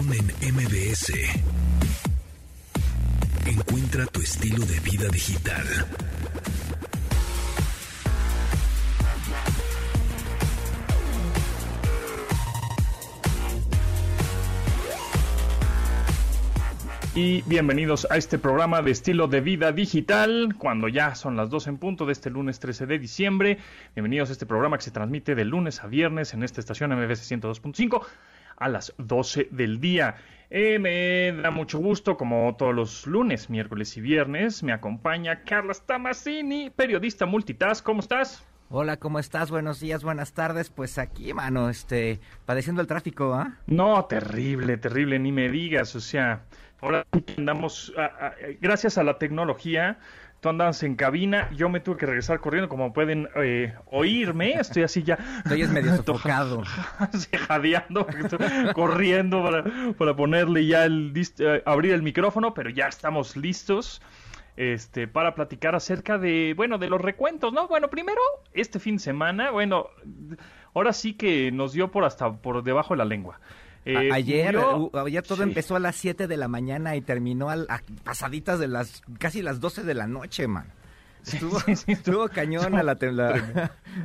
En MBS. Encuentra tu estilo de vida digital. Y bienvenidos a este programa de estilo de vida digital, cuando ya son las 2 en punto de este lunes 13 de diciembre. Bienvenidos a este programa que se transmite de lunes a viernes en esta estación MBS 102.5 a las 12 del día. Eh, me da mucho gusto, como todos los lunes, miércoles y viernes, me acompaña Carla Stamasini, periodista multitask. ¿Cómo estás? Hola, ¿cómo estás? Buenos días, buenas tardes. Pues aquí, mano, este, padeciendo el tráfico, ¿ah? No, terrible, terrible, ni me digas, o sea, ahora andamos, gracias a la tecnología, tú andas en cabina, yo me tuve que regresar corriendo, como pueden eh, oírme, estoy así ya. Estoy es medio sofocado. jadeando, corriendo para, para, ponerle ya el, eh, abrir el micrófono, pero ya estamos listos este, para platicar acerca de, bueno, de los recuentos, ¿no? Bueno, primero, este fin de semana, bueno, ahora sí que nos dio por hasta por debajo de la lengua. Eh, ayer, ayer todo empezó a las 7 de la mañana y terminó a, pasaditas de las casi las 12 de la noche, man. Estuvo, estuvo cañón la,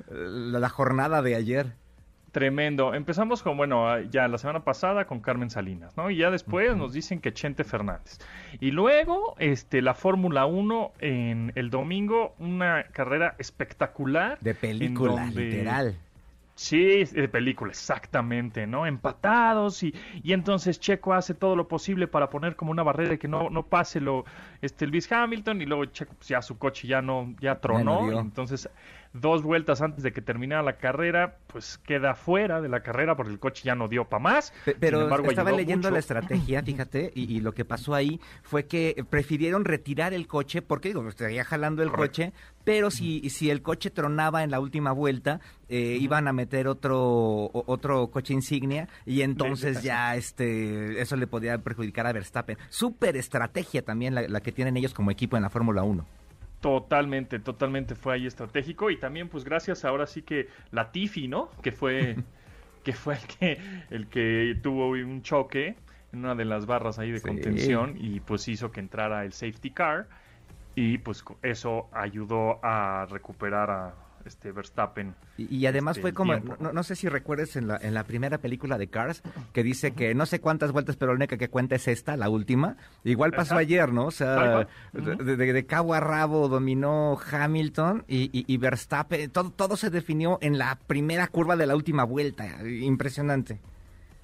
la, la jornada de ayer. Tremendo. Empezamos con, bueno, ya la semana pasada con Carmen Salinas, ¿no? Y ya después nos dicen que Chente Fernández. Y luego, este, la Fórmula 1 en el domingo, una carrera espectacular. De película, literal. Sí, de película, exactamente, ¿no? Empatados y, y entonces Checo hace todo lo posible para poner como una barrera que no, no pase lo, este, Luis Hamilton y luego Checo, pues ya su coche ya no, ya tronó, entonces dos vueltas antes de que terminara la carrera, pues queda fuera de la carrera porque el coche ya no dio para más. Pero estaba leyendo la estrategia, fíjate, y, lo que pasó ahí fue que prefirieron retirar el coche, porque digo, estaría jalando el coche, pero si, si el coche tronaba en la última vuelta, eh, iban a meter otro otro coche insignia y entonces ya este eso le podía perjudicar a Verstappen. Súper estrategia también la, la que tienen ellos como equipo en la Fórmula 1. Totalmente, totalmente fue ahí estratégico. Y también pues gracias ahora sí que la Tifi, ¿no? Que fue que fue el que el que tuvo un choque en una de las barras ahí de contención y pues hizo que entrara el safety car. Y pues eso ayudó a recuperar a, este Verstappen. Y, además este, fue como, no, sé si recuerdes en la, en la primera película de Cars, que dice que no sé cuántas vueltas, pero la única que cuenta es esta, la última. Igual pasó ayer, ¿no? O sea, de, cabo a rabo dominó Hamilton y, Verstappen, todo, todo se definió en la primera curva de la última vuelta. Impresionante.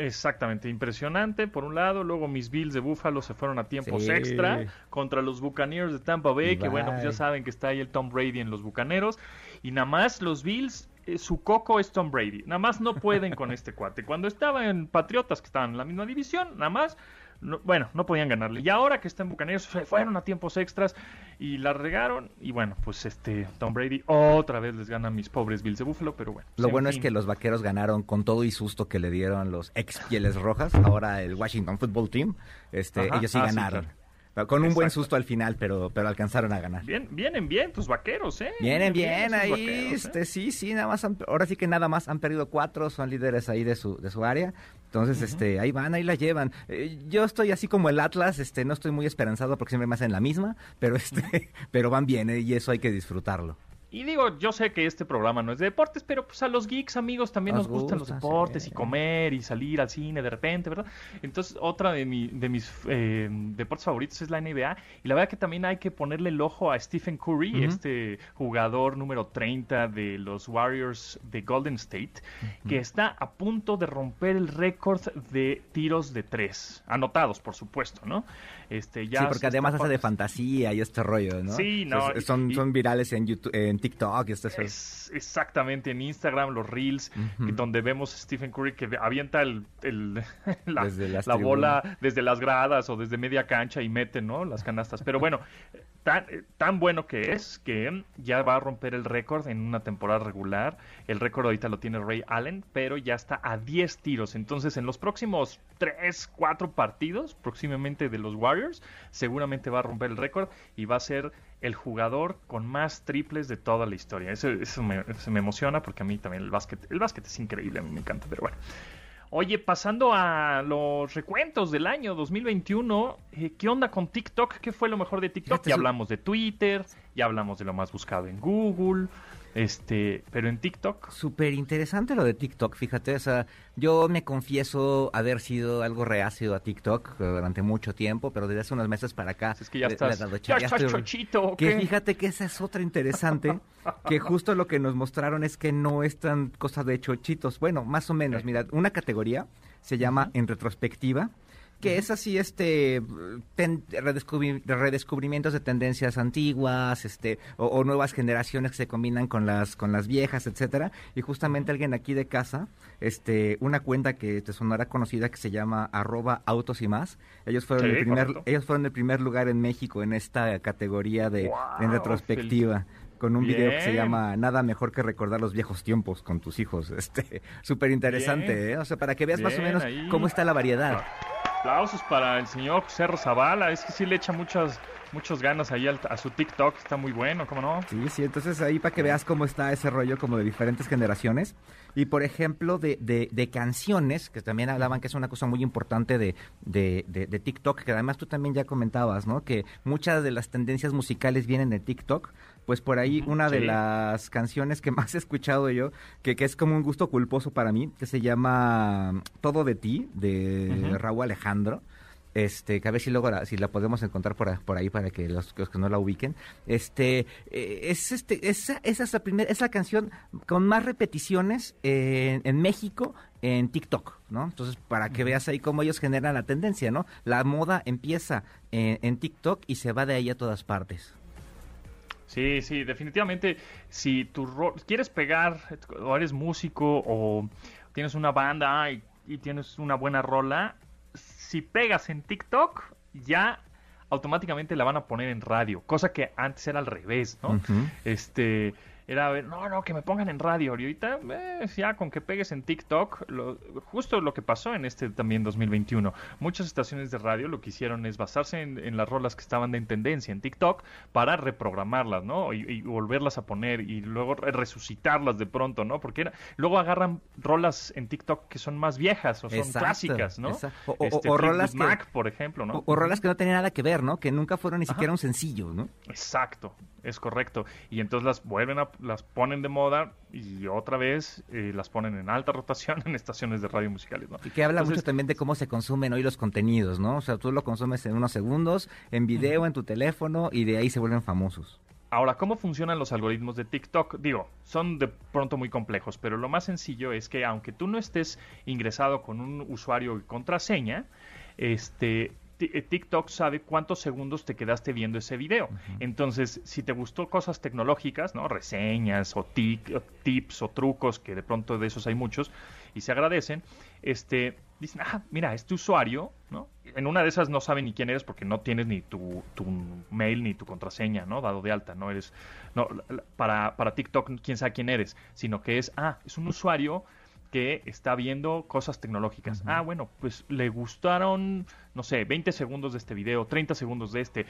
Exactamente, impresionante por un lado, luego mis Bills de Buffalo se fueron a tiempos extra contra los Buccaneers de Tampa Bay, que bueno, pues ya saben que está ahí el Tom Brady en los Bucaneros, y nada más los Bills, eh, su coco es Tom Brady, nada más no pueden con este cuate. Cuando estaba en Patriotas, que estaban en la misma división, nada más bueno, no podían ganarle. Y ahora que está en Bucaneros, fueron a tiempos extras y la regaron. Y bueno, pues este Tom Brady otra vez les gana a mis pobres Bills de Buffalo, pero bueno. Lo bueno es que los vaqueros ganaron con todo y susto que le dieron los ex pieles rojas. Ahora el Washington Football Team, este, ellos sí ah, ganaron. Con un buen susto al final, pero, pero alcanzaron a ganar. Bien, vienen bien tus vaqueros, ¿eh? Vienen bien, ahí, ¿eh? este, sí, sí, nada más, ahora sí que nada más han perdido cuatro, son líderes ahí de su, de su área. Entonces, este, ahí van, ahí la llevan. Eh, yo estoy así como el Atlas, este, no estoy muy esperanzado porque siempre me hacen la misma, pero este, pero van bien, ¿eh? y eso hay que disfrutarlo. Y digo, yo sé que este programa no es de deportes, pero pues a los geeks, amigos, también nos, gustan los deportes y comer y salir al cine de repente, ¿verdad? Entonces, otra de, mi, de mis eh, deportes favoritos es la NBA. Y la verdad que también hay que ponerle el ojo a Stephen Curry, este jugador número 30 de los Warriors de Golden State, que está a punto de romper el récord de tiros de tres, anotados, por supuesto, ¿no? Este, ya sí, porque además hace de fantasía y este rollo, ¿no? Sí, no. son, son virales en YouTube, en TikTok y este es, Exactamente, en Instagram, los Reels, donde vemos a Stephen Curry que avienta el, la, bola desde las gradas o desde media cancha y mete, ¿no? Las canastas. Pero bueno, tan, tan bueno que es que ya va a romper el récord en una temporada regular. El récord ahorita lo tiene Ray Allen, pero ya está a 10 tiros. Entonces, en los próximos 3, 4 partidos, próximamente de los Warriors, seguramente va a romper el récord y va a ser el jugador con más triples de toda la historia. Eso, me, me, emociona porque a mí también el básquet, el básquet es increíble, a mí me encanta, pero bueno. Oye, pasando a los recuentos del año 2021, eh, ¿qué onda con TikTok? ¿Qué fue lo mejor de TikTok? Ya hablamos de Twitter, ya hablamos de lo más buscado en Google, este, pero en TikTok. Súper interesante lo de TikTok, fíjate, o sea, yo me confieso haber sido algo reacio a TikTok durante mucho tiempo, pero desde hace unos meses para acá. Es que ya estás, ya, estás chochito. Que fíjate que esa es otra interesante, que justo lo que nos mostraron es que no es tan cosa de chochitos. Bueno, más o menos, mira, una categoría se llama en retrospectiva que es así este redescubrimientos de tendencias antiguas este o, nuevas generaciones que se combinan con las con las viejas etcétera. Y justamente alguien aquí de casa este una cuenta que te sonará conocida que se llama arroba autos y más ellos fueron el primer ellos fueron el primer lugar en México en esta categoría de en retrospectiva con un video que se llama Nada mejor que recordar los viejos tiempos con tus hijos. Este, súper interesante, ¿eh? O sea, para que veas más o menos cómo está la variedad. Aplausos para el señor José Zavala, es que sí le echa muchas muchos ganas ahí a su TikTok, está muy bueno, ¿cómo no? Sí, sí, entonces ahí para que veas cómo está ese rollo como de diferentes generaciones. Y por ejemplo, de, de, canciones, que también hablaban que es una cosa muy importante de, de, de, TikTok, que además tú también ya comentabas, ¿no? Que muchas de las tendencias musicales vienen de TikTok. Pues por ahí una de las canciones que más he escuchado yo, que, que, es como un gusto culposo para mí, que se llama Todo de ti, de Raúl Alejandro. Este que a ver si luego la, si la podemos encontrar por, por ahí para que los, que no la ubiquen. Este eh, es este esa, esa es la primera es la canción con más repeticiones en, en México en TikTok no entonces para que veas ahí cómo ellos generan la tendencia no la moda empieza en, en TikTok y se va de ahí a todas partes Sí, sí, definitivamente, si tú quieres pegar, o eres músico, o tienes una banda y, y tienes una buena rola, si pegas en TikTok, ya automáticamente la van a poner en radio, cosa que antes era al revés, ¿no? Este, era ver, no, no, que me pongan en radio. Y ahorita, eh, ya con que pegues en TikTok, lo, justo lo que pasó en este también 2021. Muchas estaciones de radio lo que hicieron es basarse en, las rolas que estaban de tendencia en TikTok para reprogramarlas, ¿no? Y, volverlas a poner y luego resucitarlas de pronto, ¿no? Porque luego agarran rolas en TikTok que son más viejas o son clásicas, ¿no? O, este, rolas Mac, por ejemplo, ¿no? O, rolas que no tenían nada que ver, ¿no? Que nunca fueron ni siquiera un sencillo, ¿no? Exacto, es correcto. Y entonces las vuelven a las ponen de moda y otra vez eh, las ponen en alta rotación en estaciones de radio musicales, ¿no? Y que habla mucho también de cómo se consumen hoy los contenidos, ¿no? O sea, tú lo consumes en unos segundos, en video, en tu teléfono, y de ahí se vuelven famosos. Ahora, ¿cómo funcionan los algoritmos de TikTok? Digo, son de pronto muy complejos, pero lo más sencillo es que aunque tú no estés ingresado con un usuario y contraseña, este, TikTok sabe cuántos segundos te quedaste viendo ese video. Entonces, si te gustó cosas tecnológicas, ¿no? Reseñas o, tips o trucos, que de pronto de esos hay muchos y se agradecen, este, dicen, ah, mira, este usuario, ¿no? En una de esas no sabe ni quién eres porque no tienes ni tu, tu mail ni tu contraseña, ¿no? Dado de alta, no eres, no, para, para TikTok quién sabe quién eres, sino que es, ah, es un usuario que está viendo cosas tecnológicas. Ah, bueno, pues le gustaron, no sé, 20 segundos de este video, 30 segundos de este,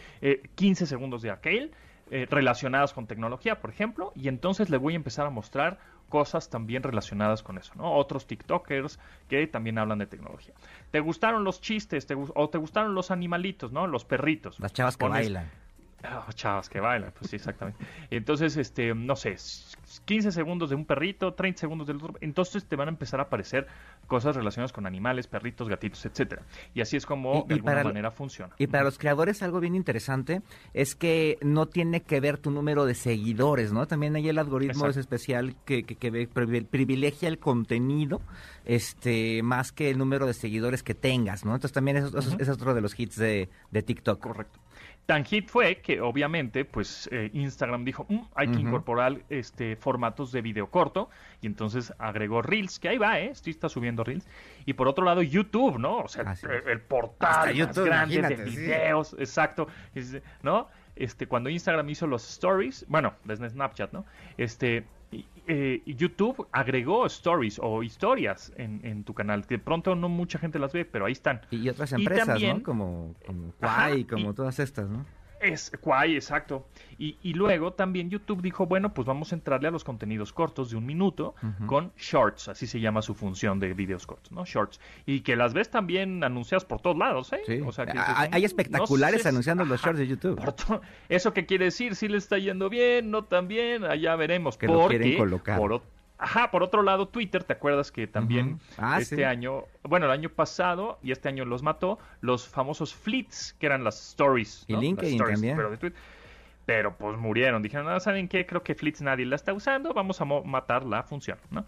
15 eh, segundos de aquel, eh, relacionadas con tecnología, por ejemplo, y entonces le voy a empezar a mostrar cosas también relacionadas con eso, ¿no? Otros TikTokers que también hablan de tecnología. ¿Te gustaron los chistes o te gustaron los animalitos, ¿no? Los perritos. Las chavas que bailan. Oh, chavas que bailan, pues sí, exactamente. Entonces, este, no sé, 15 segundos de un perrito, 30 segundos del otro. Entonces te van a empezar a aparecer cosas relacionadas con animales, perritos, gatitos, etcétera. Y así es como de alguna manera funciona. Y para los creadores algo bien interesante es que no tiene que ver tu número de seguidores, ¿no? También hay el algoritmo es especial que, que, privilegia el contenido este más que el número de seguidores que tengas, ¿no? Entonces también es, es otro de los hits de, de TikTok. Correcto. Tan hit fue que obviamente pues eh, Instagram dijo mm, hay que incorporar este formatos de video corto y entonces agregó Reels, que ahí va, ¿eh? Sí está subiendo Reels. Y por otro lado YouTube, ¿no? O sea, el, portal más grande de videos, exacto, ¿no? Este, cuando Instagram hizo los stories, bueno, desde Snapchat, ¿no? Este, eh, YouTube agregó stories o historias en, tu canal. De pronto no mucha gente las ve, pero ahí están. Y otras empresas, ¿no? Como, como Quai, como todas estas, ¿no? Es Kwai, exacto. Y, y, luego también YouTube dijo, bueno, pues vamos a entrarle a los contenidos cortos de un minuto con Shorts, así se llama su función de videos cortos, ¿no? Shorts. Y que las ves también anunciadas por todos lados, ¿eh? Sí. O sea, que, hay, espectaculares anunciando los Shorts de YouTube. ¿Eso qué quiere decir? Si le está yendo bien, no tan bien, allá veremos. Que lo quieren colocar. Por, Ajá, por otro lado, Twitter, ¿te acuerdas que también ah, este año, bueno, el año pasado y este año los mató, los famosos fleets, que eran las stories. Y LinkedIn también. Pero, pero pues murieron. Dijeron, no, ¿saben qué? Creo que fleets nadie la está usando, vamos a matar la función, ¿no?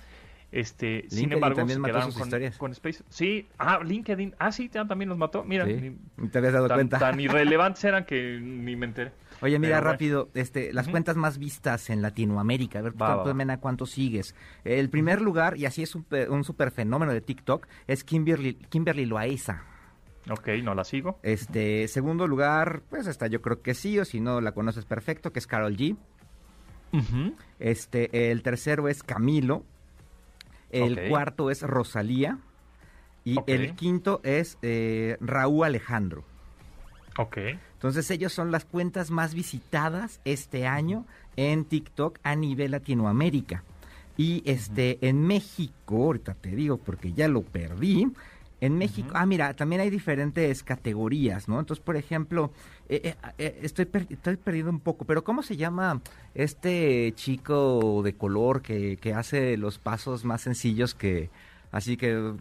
Este, sin embargo, también mató sus con, Space. Sí, ah, LinkedIn, ah, sí, también los mató. Mira, ni, te habías dado cuenta. Tan irrelevantes eran que ni me enteré. Oye, mira rápido, este, las cuentas más vistas en Latinoamérica, a ver, tú, Mena, ¿cuánto sigues? El primer lugar, y así es un, un super fenómeno de TikTok, es Kimberly, Kimberly Loaiza. Ok, no la sigo. Este, segundo lugar, pues hasta yo creo que sí, o si no la conoces perfecto, que es Carol G. Este, el tercero es Camilo. El cuarto es Rosalía. Y el quinto es eh, Raúl Alejandro. Ok. Entonces ellos son las cuentas más visitadas este año en TikTok a nivel Latinoamérica. Y este en México, ahorita te digo porque ya lo perdí. En México, ah, mira, también hay diferentes categorías, ¿no? Entonces, por ejemplo, eh, eh, eh, estoy, estoy perdiendo un poco, pero ¿cómo se llama este chico de color que, que hace los pasos más sencillos que, Así que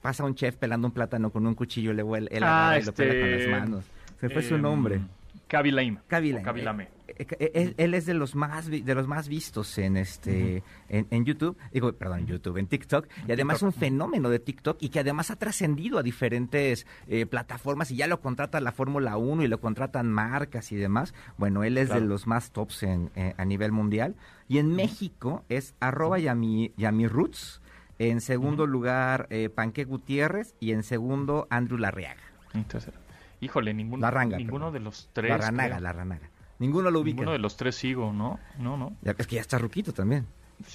pasa un chef pelando un plátano con un cuchillo, le vuelve el ah, y lo pela con las este, manos. Se fue su nombre. Em, Kabilaim. Kabilaim. Eh, eh, él, es de los más de los más vistos en este en, YouTube, digo, perdón, en YouTube, en TikTok, y además un fenómeno de TikTok y que además ha trascendido a diferentes eh, plataformas y ya lo contrata la Fórmula 1 y lo contratan marcas y demás. Bueno, él es de los más tops en, a nivel mundial. Y en México es arroba Yami, Roots, en segundo lugar Panque Gutiérrez y en segundo Andrew Larreaga. Entonces, Híjole, ninguno, ninguno de los tres. La ranaga, la ranaga. Ninguno lo ubica. Ninguno de los tres sigo, ¿no? No, no. Ya, es que ya está ruquito también.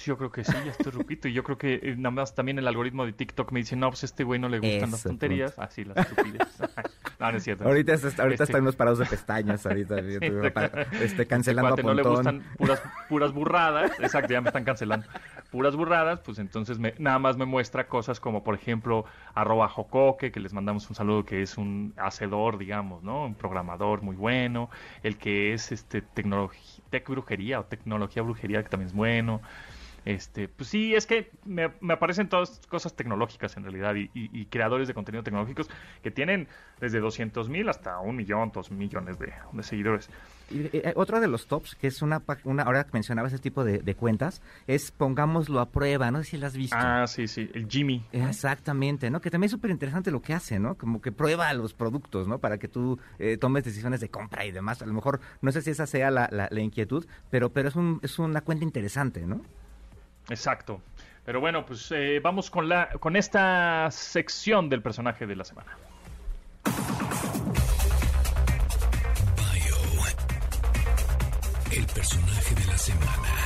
Yo creo que sí, ya estoy ruquito. Y yo creo que eh, nada más también el algoritmo de TikTok me dice, no, pues este güey no le gustan las tonterías. Así, ah, las estupidez. no, no es cierto. Ahorita, está, ahorita este... están parados de pestañas, ahorita. este, cancelando este no le gustan puras, puras burradas. Exacto, ya me están cancelando puras burradas, pues entonces me, nada más me muestra cosas como, por ejemplo, arroba jocoque, que les mandamos un saludo, que es un hacedor, digamos, ¿no? Un programador muy bueno, el que es este tecnología, tech brujería o tecnología brujería, que también es bueno. Este, pues sí, es que me, aparecen todas cosas tecnológicas en realidad y, creadores de contenido tecnológicos que tienen desde 200 mil hasta un millón, dos millones de, seguidores. Y, eh, otro de los tops, que es una, una ahora que mencionaba ese tipo de, cuentas, es pongámoslo a prueba, no sé si lo has visto. Ah, sí, sí, el Jimmy. Exactamente, ¿no? Que también es súper interesante lo que hace, ¿no? Como que prueba los productos, ¿no? Para que tú eh, tomes decisiones de compra y demás. A lo mejor, no sé si esa sea la, la, inquietud, pero, pero es, un, es una cuenta interesante, ¿no? Exacto. Pero bueno, pues eh, vamos con, la, con esta sección del personaje de la semana. el personaje de la semana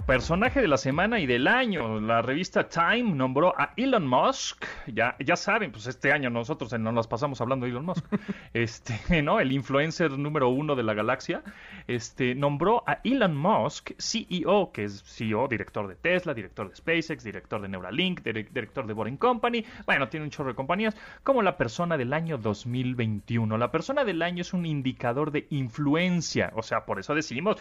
personaje de la semana y del año. La revista Time nombró a Elon Musk. Ya, ya saben, pues este año nosotros nos las pasamos hablando de Elon Musk. Este, ¿no? El influencer número uno de la galaxia. Este, nombró a Elon Musk CEO, que es CEO, director de Tesla, director de SpaceX, director de Neuralink, director de Boring Company. Bueno, tiene un chorro de compañías. Como la persona del año 2021. La persona del año es un indicador de influencia. O sea, por eso decimos,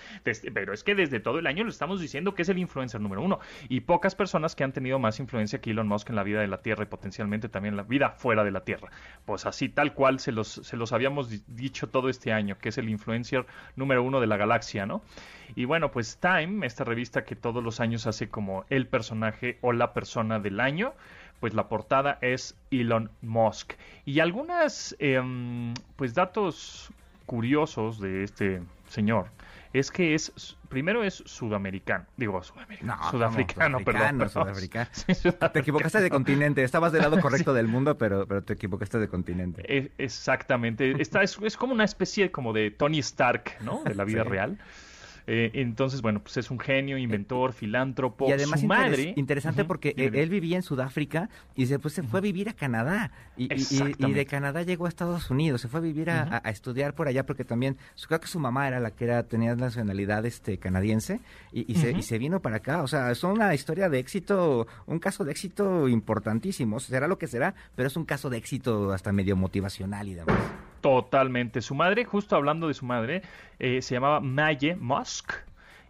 pero es que desde todo el año lo estamos diciendo que es el influencer número uno. Y pocas personas que han tenido más influencia que Elon Musk en la vida de la Tierra y potencialmente también la vida fuera de la Tierra. Pues así, tal cual se los, se los habíamos dicho todo este año, que es el influencer número uno de la galaxia, ¿no? Y bueno, pues Time, esta revista que todos los años hace como el personaje o la persona del año, pues la portada es Elon Musk. Y algunas, em, pues datos curiosos de este señor es que es primero es sudamericano, digo sudamericano, sudafricano, perdón, sudafricano. te equivocaste de continente, estabas del lado correcto del mundo, pero pero te equivocaste de continente. exactamente, Esta es, es, como una especie como de Tony Stark, ¿no? De la vida real. Eh, entonces, bueno, pues es un genio, inventor, filántropo. Y además su madre... interesante porque él vivía en Sudáfrica y después se fue a vivir a Canadá. Y, de Canadá llegó a Estados Unidos, se fue a vivir a, estudiar por allá porque también, creo que su mamá era la que era tenía nacionalidad este canadiense y, se, y se vino para acá. O sea, es una historia de éxito, un caso de éxito importantísimo. Será lo que será, pero es un caso de éxito hasta medio motivacional y demás. Totalmente. Su madre, justo hablando de su madre, eh, se llamaba Maye Musk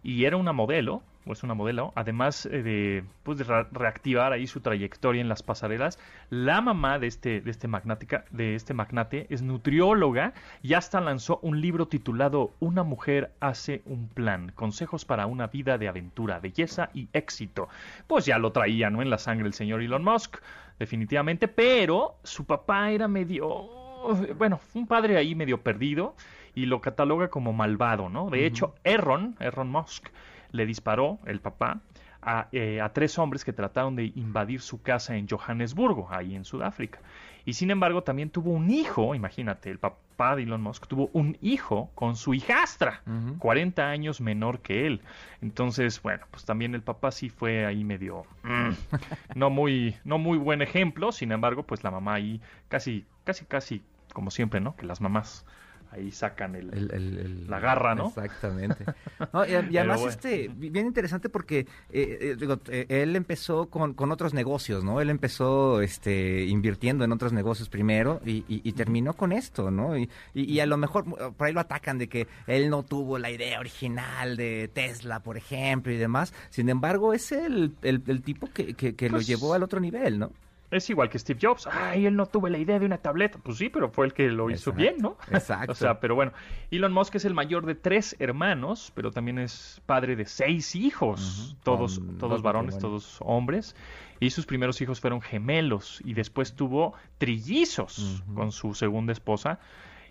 y era una modelo, o es una modelo, además eh, de, pues, de reactivar ahí su trayectoria en las pasarelas. La mamá de este, de este magnática, de este magnate, es nutrióloga y hasta lanzó un libro titulado Una mujer hace un plan, consejos para una vida de aventura, belleza y éxito. Pues ya lo traía, ¿no? En la sangre el señor Elon Musk, definitivamente, pero su papá era medio bueno, un padre ahí medio perdido y lo cataloga como malvado, ¿no? De hecho, Erron, Erron Musk, le disparó, el papá, a, eh, a, tres hombres que trataron de invadir su casa en Johannesburgo, ahí en Sudáfrica. Y sin embargo, también tuvo un hijo, imagínate, el papá de Elon Musk tuvo un hijo con su hijastra, 40 años menor que él. Entonces, bueno, pues también el papá sí fue ahí medio mm, no muy no muy buen ejemplo, sin embargo, pues la mamá ahí casi casi casi como siempre, ¿no? Que las mamás ahí sacan el, la garra, ¿no? Exactamente. y, además, este, bien interesante porque eh, eh, eh, él empezó con, con, otros negocios, ¿no? Él empezó este, invirtiendo en otros negocios primero y, y, terminó con esto, ¿no? Y, y, a lo mejor por ahí lo atacan de que él no tuvo la idea original de Tesla, por ejemplo, y demás. Sin embargo, es el, el, tipo que, que, lo pues llevó al otro nivel, ¿no? Es igual que Steve Jobs. Ay, él no tuvo la idea de una tableta. Pues sí, pero fue el que lo hizo bien, ¿no? Exacto. o sea, pero bueno. Elon Musk es el mayor de tres hermanos, pero también es padre de seis hijos. Todos, todos varones, todos hombres. Y sus primeros hijos fueron gemelos. Y después tuvo trillizos con su segunda esposa.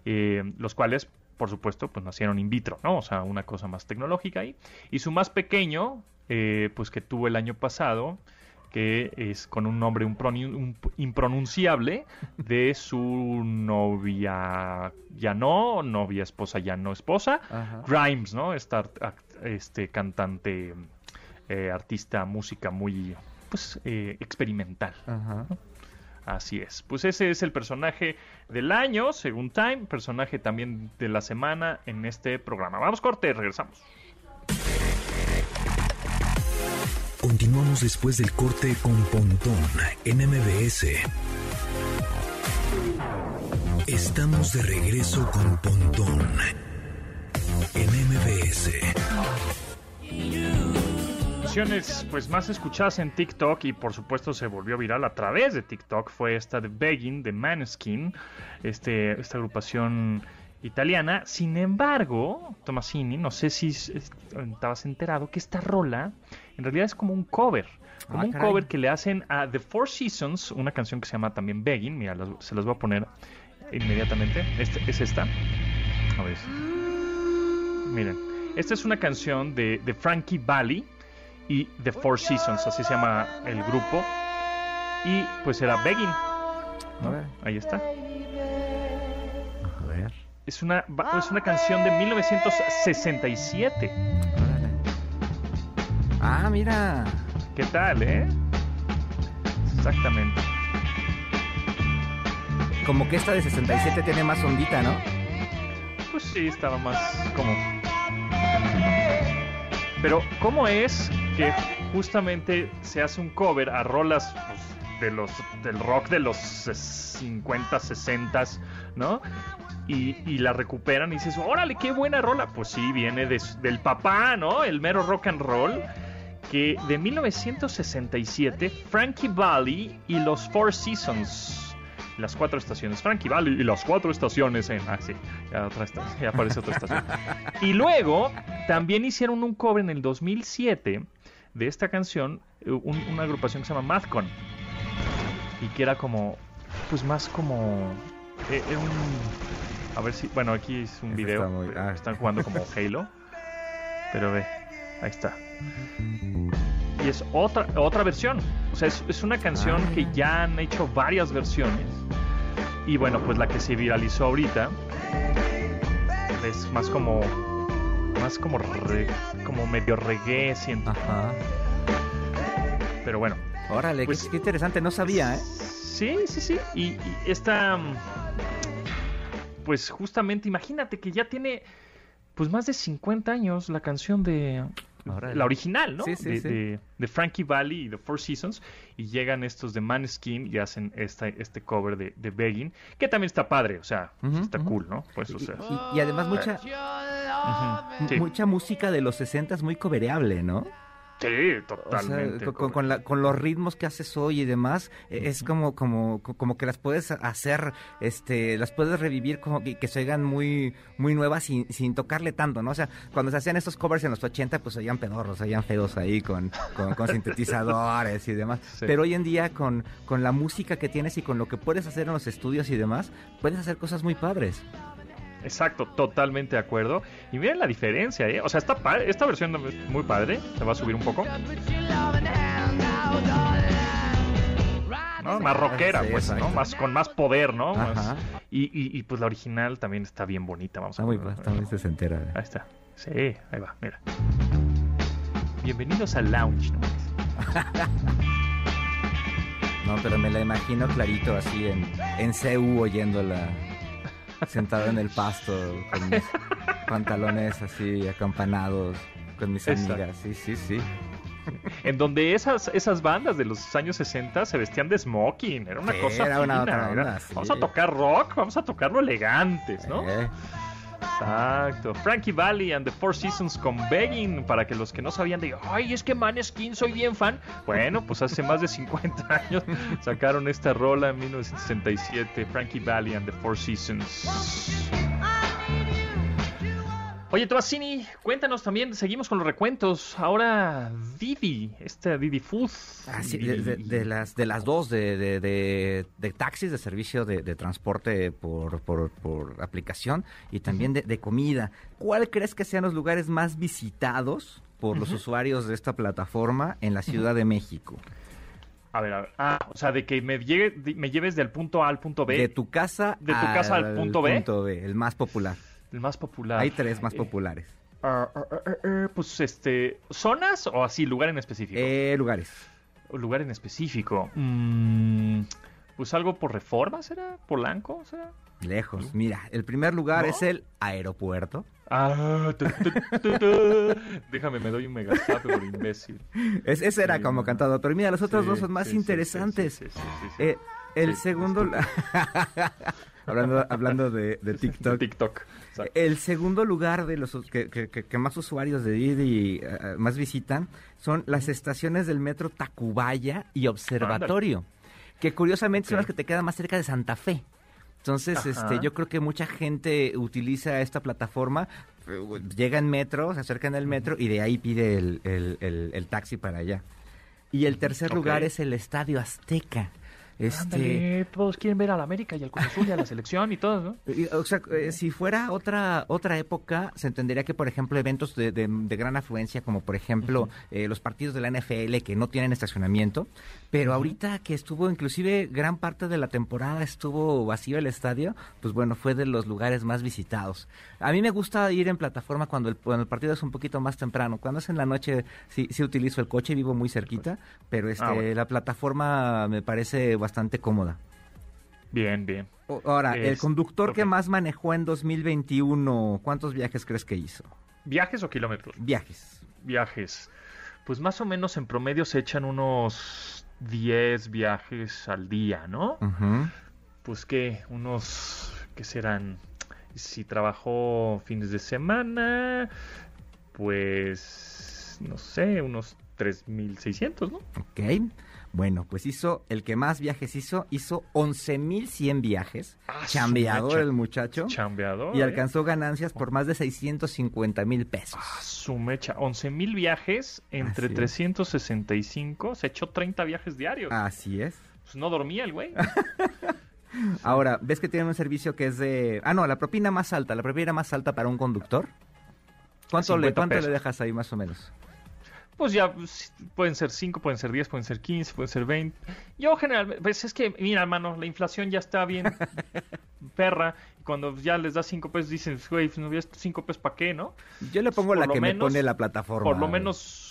Eh, los cuales por supuesto, pues nacieron in vitro, ¿no? O sea, una cosa más tecnológica ahí. Y su más pequeño, eh, pues que tuvo el año pasado, que es con un nombre un, impronunciable de su novia ya no, novia esposa ya no esposa, Grimes, ¿no? Esta, este cantante, eh, artista, música muy pues eh, experimental. Así es. Pues ese es el personaje del año, según Time, personaje también de la semana en este programa. Vamos corte, regresamos. Continuamos después del corte con Pontón en MBS. Estamos de regreso con Pontón en MBS. Canciones pues más escuchadas en TikTok y por supuesto se volvió viral a través de TikTok fue esta de Begging de Maneskin, este, esta agrupación italiana. Sin embargo, Tomasini, no sé si estabas enterado que esta rola en realidad es como un cover. Como ah, un cover que le hacen a The Four Seasons, una canción que se llama también Begging. Mira, se las voy a poner inmediatamente. Este, es esta. A ver. Miren. Esta es una canción de, de Frankie Valli y The Four Seasons, así se llama el grupo. Y pues era Begging. Ahí está. Es una, es una canción de 1967. Ah, mira. ¿Qué tal, eh? Exactamente. Como que esta de 67 tiene más ondita, ¿no? Pues sí, estaba más como... Pero, ¿cómo es que justamente se hace un cover a rolas pues, de los, del rock de los 50, 60, ¿no? Y, la recuperan y dices, órale, qué buena rola. Pues sí, viene del papá, ¿no? El mero rock and roll. Que de 1967, Frankie Valli y los Four Seasons. Las cuatro estaciones. Frankie Valli y las cuatro estaciones en. Ah, sí, ya, otra ya aparece otra estación. y luego también hicieron un cover en el 2007 de esta canción, una agrupación que se llama Mathcon. Y que era como, pues más como. Eh, un a ver si. Bueno, aquí es un video. Ah. Están jugando como Halo. Pero ve, ahí está. Y es otra, otra versión. O sea, es, una canción que ya han hecho varias versiones. Y bueno, pues la que se viralizó ahorita es más como. más como como medio reggae, siento. Ajá. Pero bueno. Órale, pues, qué, interesante, no sabía, ¿eh? Sí, sí, sí. Y, y esta. Pues justamente, imagínate que ya tiene pues más de 50 años la canción de la original, ¿no? de, de, Frankie Valli y The Four Seasons. Y llegan estos de Maneskin y hacen esta, este cover de, de Begging, que también está padre, o sea, está cool, ¿no? Pues, o sea, y, además mucha, mucha música de los 60 es muy covereable, ¿no? Sí, totalmente. con, los ritmos que haces hoy y demás, e, es como, como, como que las puedes hacer, este, las puedes revivir como que, se oigan muy, muy nuevas sin, sin, tocarle tanto, ¿no? O sea, cuando se hacían estos covers en los 80, pues oían pedorros, oían feos ahí con, con, sintetizadores y demás. Pero hoy en día, con, con la música que tienes y con lo que puedes hacer en los estudios y demás, puedes hacer cosas muy padres. Exacto, totalmente de acuerdo. Y miren la diferencia, ¿eh? O sea, esta, esta versión es muy padre. Se va a subir un poco. ¿no? Más rockera, pues, ¿no? Más, con más poder, ¿no? y, y, pues la original también está bien bonita, vamos a ver. Está muy sesentera. ¿eh? Ahí está. Sí, ahí va, mira. Bienvenidos al lounge, ¿no? no, pero me la imagino clarito así en, en CU oyéndola sentado en el pasto con mis pantalones así acampanados con mis amigas. Sí, sí, sí. En donde esas, esas bandas de los años 60 se vestían de smoking. Era una cosa. Era una otra onda, Vamos a tocar rock, vamos a tocarlo elegantes, ¿no? Exacto. Frankie Valley and the Four Seasons con Begging, para que los que no sabían de, ay, es que Maneskin soy bien fan. Bueno, pues hace más de 50 años sacaron esta rola en 1967, Frankie Valley and the Four Seasons. Oye, Tomasini, cuéntanos también, seguimos con los recuentos. Ahora Didi, este Didi Food. Ah, sí, de, las, de las dos, de, de, taxis, de servicio de, transporte por, por, aplicación y también de, comida. ¿Cuál crees que sean los lugares más visitados por los usuarios de esta plataforma en la Ciudad de México? A ver, a ver. Ah, o sea, de que me, llegue, me lleves del punto A al punto B. De tu casa, de tu casa al punto B. Punto B, el más popular. El más popular. Hay tres más eh, populares. Ah, ah, pues, este, ¿zonas o así, lugar en específico? Eh, lugares. Lugar en específico. Mm, pues algo por reforma, ¿será? ¿Polanco? ¿será? Lejos. Mira, el primer lugar es el aeropuerto. Ah, déjame, me doy un mega por imbécil. ese era como cantado, pero mira, los otros dos son más interesantes. Eh, el segundo... hablando, hablando de, TikTok. TikTok. El segundo lugar de los que, más usuarios de Didi uh, más visitan son las estaciones del metro Tacubaya y Observatorio, que curiosamente son las que te quedan más cerca de Santa Fe. Entonces, este, yo creo que mucha gente utiliza esta plataforma, llega en metro, se acerca en el metro y de ahí pide el, taxi para allá. Y el tercer lugar es el Estadio Azteca. Este... todos quieren ver a la América y al Cruz Azul y a la selección y todo, ¿no? O sea, eh, si fuera otra otra época, se entendería que, por ejemplo, eventos de, gran afluencia, como por ejemplo eh, los partidos de la NFL que no tienen estacionamiento, pero ahorita que estuvo, inclusive gran parte de la temporada estuvo vacío el estadio, pues bueno, fue de los lugares más visitados. A mí me gusta ir en plataforma cuando el, cuando el partido es un poquito más temprano. Cuando es en la noche, sí, sí utilizo el coche, vivo muy cerquita, pero este, ah, la plataforma me parece bastante cómoda. Bien, bien. Ahora, el conductor que más manejó en 2021, ¿cuántos viajes crees que hizo? ¿Viajes o kilómetros? Viajes. Viajes. Pues más o menos en promedio se echan unos 10 viajes al día, ¿no? Pues que unos, ¿qué serán? Si trabajó fines de semana, pues, no sé, unos 3.600, ¿no? Ok. Bueno, pues hizo, el que más viajes hizo, hizo 11.100 viajes. Ah, chambeador el muchacho. Chambeador. Y ¿eh? alcanzó ganancias por más de 650 mil pesos. Ah, su mecha. 11.000 viajes entre 365. Se echó 30 viajes diarios. Así es. Pues no dormía el güey. Ahora, ¿ves que tiene un servicio que es de... Ah, no, la propina más alta. La propina más alta para un conductor. ¿Cuánto, le, ¿cuánto le dejas ahí más o menos? Pues ya pues, pueden ser 5, pueden ser 10, pueden ser 15, pueden ser 20. Yo generalmente, pues es que, mira, hermano, la inflación ya está bien. perra, y cuando ya les das cinco pesos dicen, güey, pues, no había cinco pesos para qué, ¿no? Yo le pongo la que me pone la plataforma. Por lo menos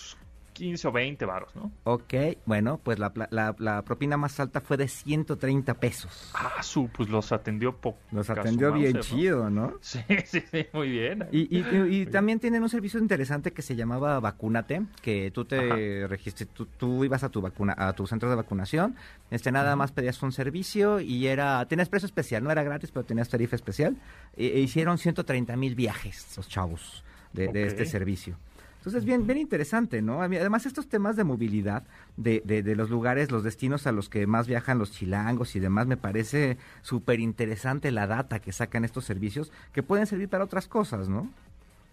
15 o 20 varos, ¿no? Ok, bueno, pues la, la, propina más alta fue de 130 pesos. Ah, su, pues los atendió poco. Los atendió bien chido, ¿no? Sí, sí, sí, muy bien. Y, y, también tienen un servicio interesante que se llamaba Vacúnate, que tú te registraste, tú, ibas a tu vacuna, a tu centro de vacunación, este nada más pedías un servicio y era, tenías precio especial, no era gratis, pero tenías tarifa especial. E, e hicieron 130 mil viajes los chavos de, de este servicio. Entonces, bien, bien interesante, ¿no? Además, estos temas de movilidad, de, de, de los lugares, los destinos a los que más viajan los chilangos y demás, me parece súper interesante la data que sacan estos servicios, que pueden servir para otras cosas, ¿no?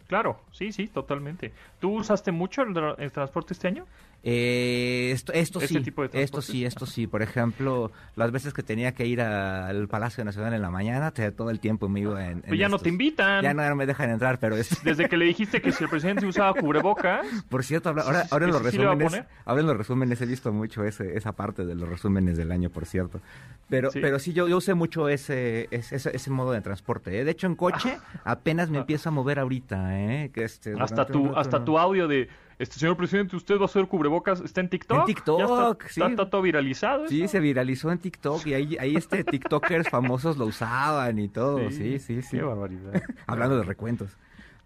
Claro, sí, sí, totalmente. ¿Tú usaste mucho el transporte este año? Eh, esto, esto sí, esto sí, esto sí. Por ejemplo, las veces que tenía que ir al Palacio Nacional en la mañana, todo el tiempo me iba en. pues ya no te invitan. Ya no, me dejan entrar, pero es... desde que le dijiste que si el presidente usaba cubrebocas. Por cierto, ahora, ahora en los resúmenes, ahora en los resúmenes he visto mucho ese, esa parte de los resúmenes del año, por cierto. Pero sí, pero sí yo, yo usé mucho ese, ese, ese, modo de transporte. ¿eh? De hecho, en coche apenas me empiezo a mover ahorita. ¿eh? Que este, hasta tu, hasta tu audio de este señor presidente, usted va a hacer cubrebocas, está en TikTok. En TikTok, sí. Está, todo viralizado. Sí, se viralizó en TikTok y ahí, ahí este TikTokers famosos lo usaban y todo. Sí, sí, sí. Qué barbaridad. Hablando de recuentos.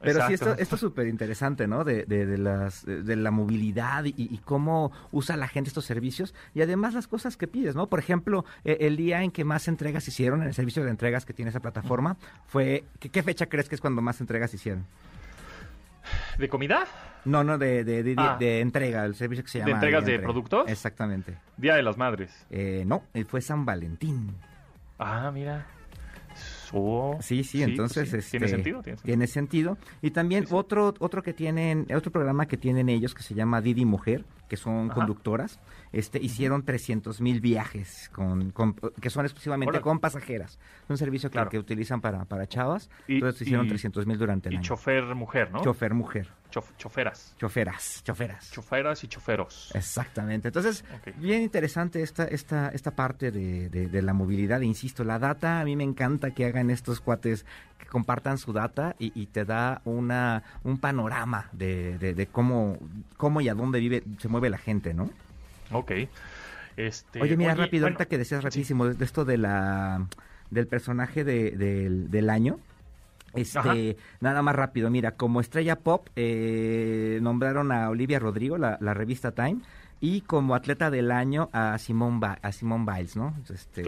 Pero sí, esto, esto es súper interesante, ¿no? De, de, las, de la movilidad y, cómo usa la gente estos servicios y además las cosas que pides, ¿no? Por ejemplo, e, el día en que más entregas hicieron, en el servicio de entregas que tiene esa plataforma, fue, ¿qué, fecha crees que es cuando más entregas hicieron? ¿De comida? No, no, de, de, de, ah. entrega, el servicio que se llama. ¿De entregas de, productos? Exactamente. Día de las Madres. Eh, no, eh, fue San Valentín. Ah, mira. sí, sí, entonces pues ¿Tiene, este, sentido? tiene sentido. Y también otro otro que tienen, otro programa que tienen ellos que se llama Didi Mujer, que son conductoras, este hicieron 300 mil viajes con, que son exclusivamente con pasajeras. Es un servicio que, que utilizan para, para chavas. Y, entonces hicieron 300 mil durante el y año. Y chofer mujer, ¿no? Chofer mujer. Choferas. Choferas, choferas. Choferas y choferos. Exactamente. Entonces, bien interesante esta, esta, esta parte de, de, la movilidad. Insisto, la data, a mí me encanta que hagan estos cuates, que compartan su data y, y te da una, un panorama de, de, cómo, cómo y a dónde vive, se mueve la gente, ¿no? Ok. Este, oye, mira, rápido, ahorita que decías rapidísimo, de esto de la del personaje de, del año. Este, nada más rápido, mira, como estrella pop eh, nombraron a Olivia Rodrigo, la, la revista Time, y como atleta del año a Simón a Simón Biles, ¿no? Este,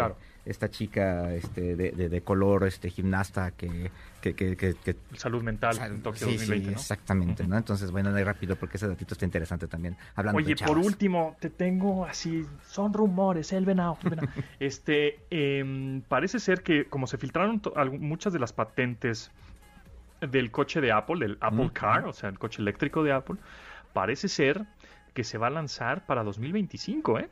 Esta chica este, de, de, color, este gimnasta que... que, que, que, Salud mental en Tokio 2020, sí, exactamente, ¿no? Entonces, bueno, de rápido porque ese datito está interesante también. Hablando Oye, por último, te tengo así, son rumores, el venado. este, eh, parece ser que como se filtraron muchas de las patentes del coche de Apple, del Apple Car, o sea, el coche eléctrico de Apple, parece ser que se va a lanzar para 2025, ¿eh?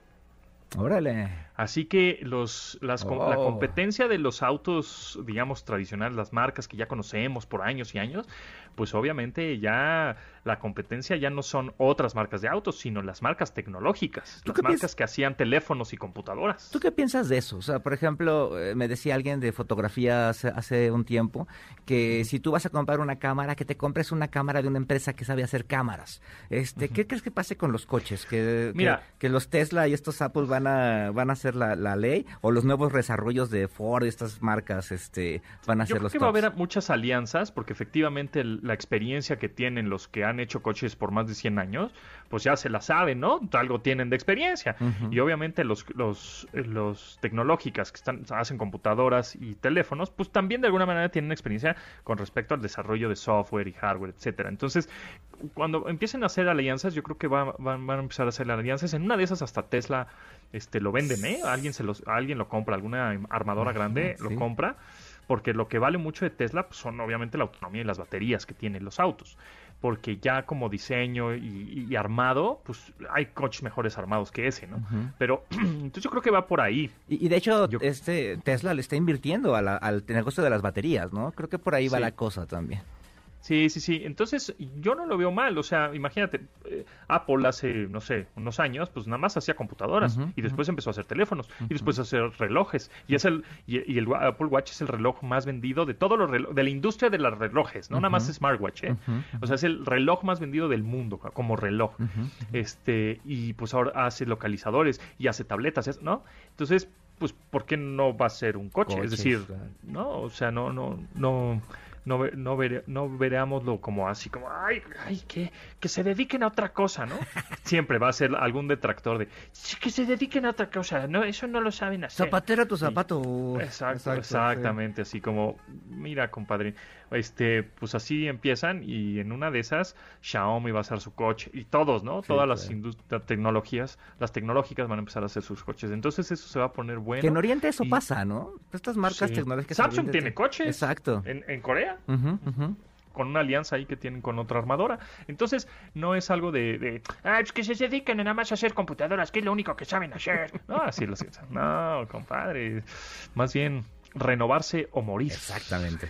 Órale. Así que los, las, la oh. competencia de los autos, digamos, tradicionales, las marcas que ya conocemos por años y años, pues obviamente ya la competencia ya no son otras marcas de autos, sino las marcas tecnológicas, las marcas que hacían teléfonos y computadoras. ¿Tú qué piensas de eso? O sea, por ejemplo, eh, me decía alguien de fotografía hace, un tiempo que si tú vas a comprar una cámara, que te compres una cámara de una empresa que sabe hacer cámaras. Este, ¿Qué crees que pase con los coches? ¿Que, Mira, que, los Tesla y estos Apple van a, van a hacer la, ley? ¿O los nuevos desarrollos de Ford estas marcas este, van a ser los creo que va a haber muchas alianzas, porque efectivamente la experiencia que tienen los que han hecho coches por más de 100 años, pues ya se la saben, ¿no? Algo tienen de experiencia. Y obviamente los, los, los tecnológicas que están, hacen computadoras y teléfonos, pues también de alguna manera tienen experiencia con respecto al desarrollo de software y hardware, etcétera. Entonces, cuando empiecen a hacer alianzas, yo creo que van, van, a empezar a hacer alianzas. En una de esas hasta Tesla este, lo venden, ¿eh? Alguien, se los, alguien lo compra, alguna armadora grande lo compra porque lo que vale mucho de Tesla pues, son obviamente la autonomía y las baterías que tienen los autos porque ya como diseño y, armado, pues hay coches mejores armados que ese, ¿no? Pero entonces yo creo que va por ahí. Y, de hecho, este Tesla le está invirtiendo al negocio de las baterías, ¿no? Creo que por ahí va la cosa también. Sí, sí, sí. Entonces, yo no lo veo mal. O sea, imagínate, eh, Apple hace, no sé, unos años, pues nada más hacía computadoras y después empezó a hacer teléfonos y después a hacer relojes. Y es el y, el Apple Watch es el reloj más vendido de todos los relojes, de la industria de los relojes, no nada más smartwatch, ¿eh? O sea, es el reloj más vendido del mundo como reloj. Este, y pues ahora hace localizadores y hace tabletas, ¿no? Entonces, pues, ¿por qué no va a ser un coche? es decir, no, o sea, no, no, no no, no, no verámoslo como así, como, ay, ay, que, que se dediquen a otra cosa, ¿no? Siempre va a ser algún detractor de, que se dediquen a otra cosa, no, eso no lo saben hacer. Zapatera tu zapato. Exacto, exactamente, así como, mira, compadre, este, pues así empiezan y en una de esas Xiaomi va a hacer su coche y todos, ¿no? Todas las tecnologías, las tecnológicas van a empezar a hacer sus coches. Entonces eso se va a poner bueno. Que en Oriente eso pasa, ¿no? Estas marcas tecnológicas. Samsung tiene coches. Exacto. En, Corea. con una alianza ahí que tienen con otra armadora. Entonces, no es algo de, de ah, es que se dediquen nada más a hacer computadoras, que es lo único que saben hacer. No, así lo No, compadre. Más bien, renovarse o morir. Exactamente.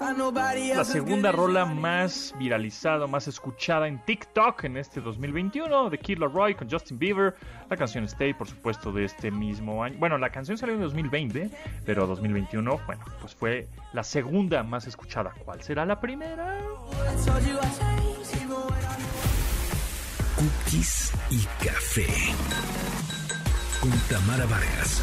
La segunda rola más viralizada, más escuchada en TikTok en este 2021 de Kid Laroi con Justin Bieber. La canción Stay, por supuesto, de este mismo año. Bueno, la canción salió en 2020, pero 2021, bueno, pues fue la segunda más escuchada. ¿Cuál será la primera? Cookies y café. Con Tamara Vargas.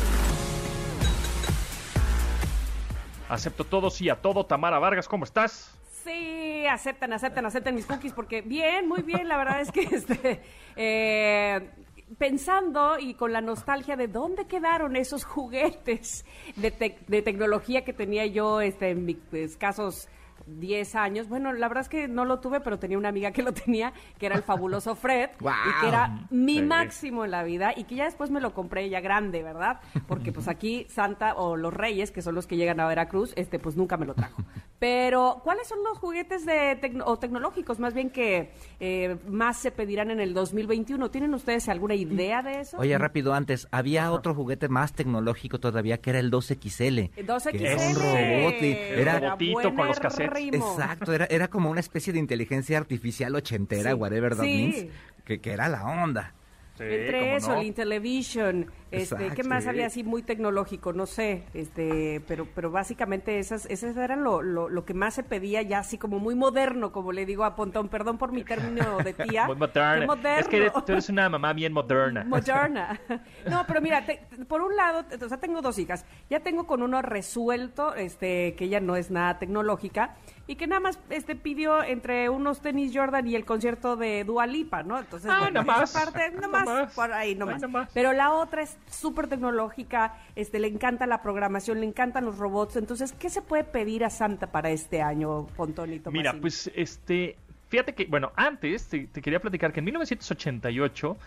Acepto todo, sí a todo. Tamara Vargas, ¿cómo estás? Sí, aceptan, aceptan, aceptan mis cookies porque bien, muy bien, la verdad es que este, eh, pensando y con la nostalgia de dónde quedaron esos juguetes de, de tecnología que tenía yo este, en mis escasos 10 años. Bueno, la verdad es que no lo tuve, pero tenía una amiga que lo tenía, que era el fabuloso Fred, y que era mi máximo en la vida, y que ya después me lo compré ya grande, ¿verdad? Porque pues aquí Santa o los Reyes, que son los que llegan a Veracruz, este pues nunca me lo trajo. Pero, ¿cuáles son los juguetes de o tecnológicos más bien que eh, más se pedirán en el 2021? ¿Tienen ustedes alguna idea de eso? Oye, rápido, antes, había otro juguete más tecnológico todavía que era el 2XL. El 2XL. era un robot. era, robotito con los Exacto, era, era como una especie de inteligencia artificial ochentera, whatever that means, que, que era la onda. Entre eso, el Intellivision, este, ¿qué más había así muy tecnológico? No sé, este, pero, pero básicamente esas, esas eran lo, lo, que más se pedía ya así como muy moderno, como le digo a Pontón, perdón por mi término de tía. muy moderno. Es que tú eres una mamá bien moderna. Moderna. No, pero mira, por un lado, o sea, tengo dos hijas, ya tengo con uno resuelto, este, que ella no es nada tecnológica, y que nada más este pidió entre unos tenis Jordan y el concierto de Dua Lipa, ¿no? Entonces, ah, no más. parte, no, más, por ahí no más. Pero la otra es súper tecnológica, este, le encanta la programación, le encantan los robots. Entonces, ¿qué se puede pedir a Santa para este año, Pontonito? Mira, pues este, fíjate que, bueno, antes te, te quería platicar que en 1988